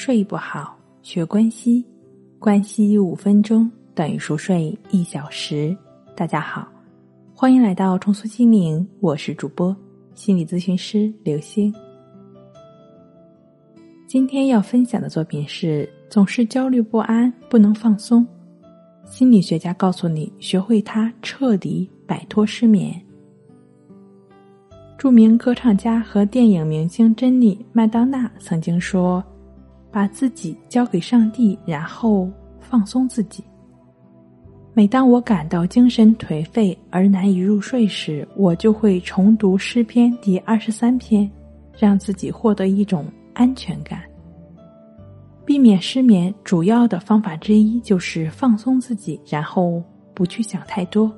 睡不好，学关西，关西五分钟等于熟睡一小时。大家好，欢迎来到重塑心灵，我是主播心理咨询师刘星。今天要分享的作品是：总是焦虑不安，不能放松。心理学家告诉你，学会它，彻底摆脱失眠。著名歌唱家和电影明星珍妮·麦当娜曾经说：“把自己交给上帝，然后放松自己。每当我感到精神颓废而难以入睡时，我就会重读诗篇第二十三篇，让自己获得一种安全感。避免失眠主要的方法之一就是放松自己，然后不去想太多。”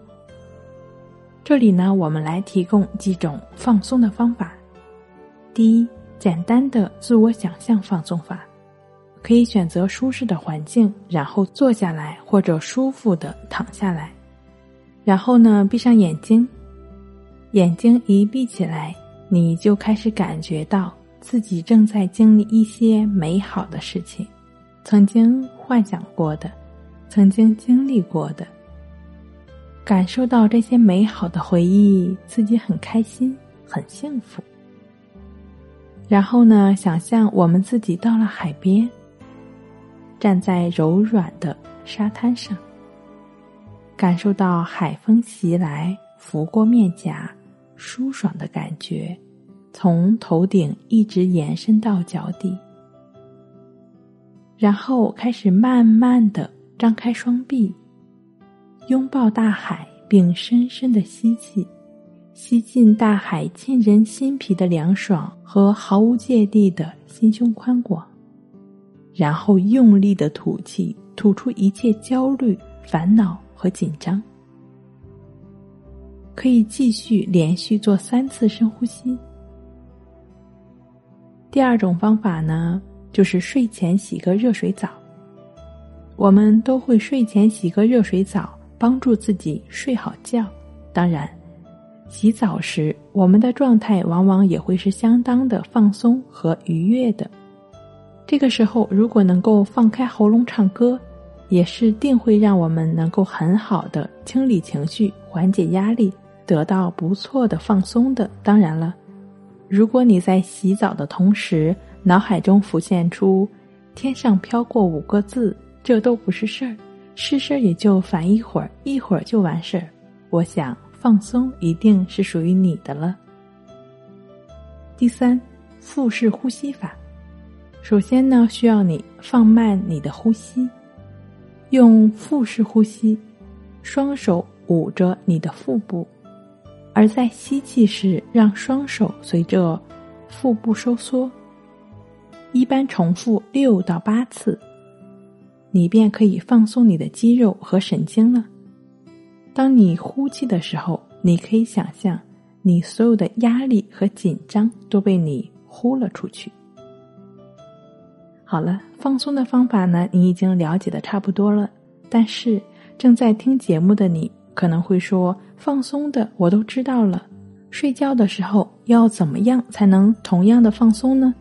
这里呢，我们来提供几种放松的方法。第一，简单的自我想象放松法，可以选择舒适的环境，然后坐下来或者舒服的躺下来，然后呢，闭上眼睛。眼睛一闭起来，你就开始感觉到自己正在经历一些美好的事情，曾经幻想过的，曾经经历过的。感受到这些美好的回忆，自己很开心，很幸福。然后呢，想象我们自己到了海边，站在柔软的沙滩上，感受到海风袭来，拂过面颊，舒爽的感觉，从头顶一直延伸到脚底。然后开始慢慢的张开双臂。拥抱大海，并深深的吸气，吸进大海沁人心脾的凉爽和毫无芥蒂的心胸宽广，然后用力的吐气，吐出一切焦虑、烦恼和紧张。可以继续连续做三次深呼吸。第二种方法呢，就是睡前洗个热水澡。我们都会睡前洗个热水澡。帮助自己睡好觉。当然，洗澡时我们的状态往往也会是相当的放松和愉悦的。这个时候，如果能够放开喉咙唱歌，也是定会让我们能够很好的清理情绪、缓解压力，得到不错的放松的。当然了，如果你在洗澡的同时，脑海中浮现出“天上飘过五个字”，这都不是事儿。是事儿也就烦一会儿，一会儿就完事儿。我想放松一定是属于你的了。第三，腹式呼吸法。首先呢，需要你放慢你的呼吸，用腹式呼吸，双手捂着你的腹部，而在吸气时，让双手随着腹部收缩，一般重复六到八次。你便可以放松你的肌肉和神经了。当你呼气的时候，你可以想象，你所有的压力和紧张都被你呼了出去。好了，放松的方法呢，你已经了解的差不多了。但是正在听节目的你可能会说：“放松的我都知道了，睡觉的时候要怎么样才能同样的放松呢？”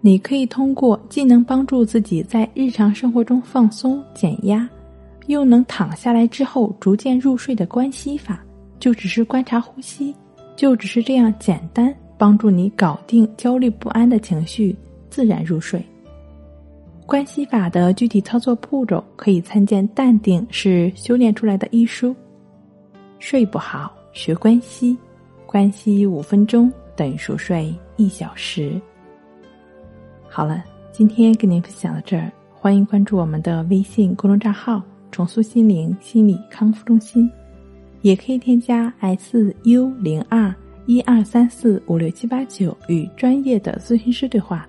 你可以通过既能帮助自己在日常生活中放松减压，又能躺下来之后逐渐入睡的关系法，就只是观察呼吸，就只是这样简单，帮助你搞定焦虑不安的情绪，自然入睡。关系法的具体操作步骤可以参见《淡定是修炼出来的》一书。睡不好学关系，关系五分钟等于熟睡一小时。好了，今天跟您分享到这儿，欢迎关注我们的微信公众账号“重塑心灵心理康复中心”，也可以添加 S U 零二一二三四五六七八九与专业的咨询师对话，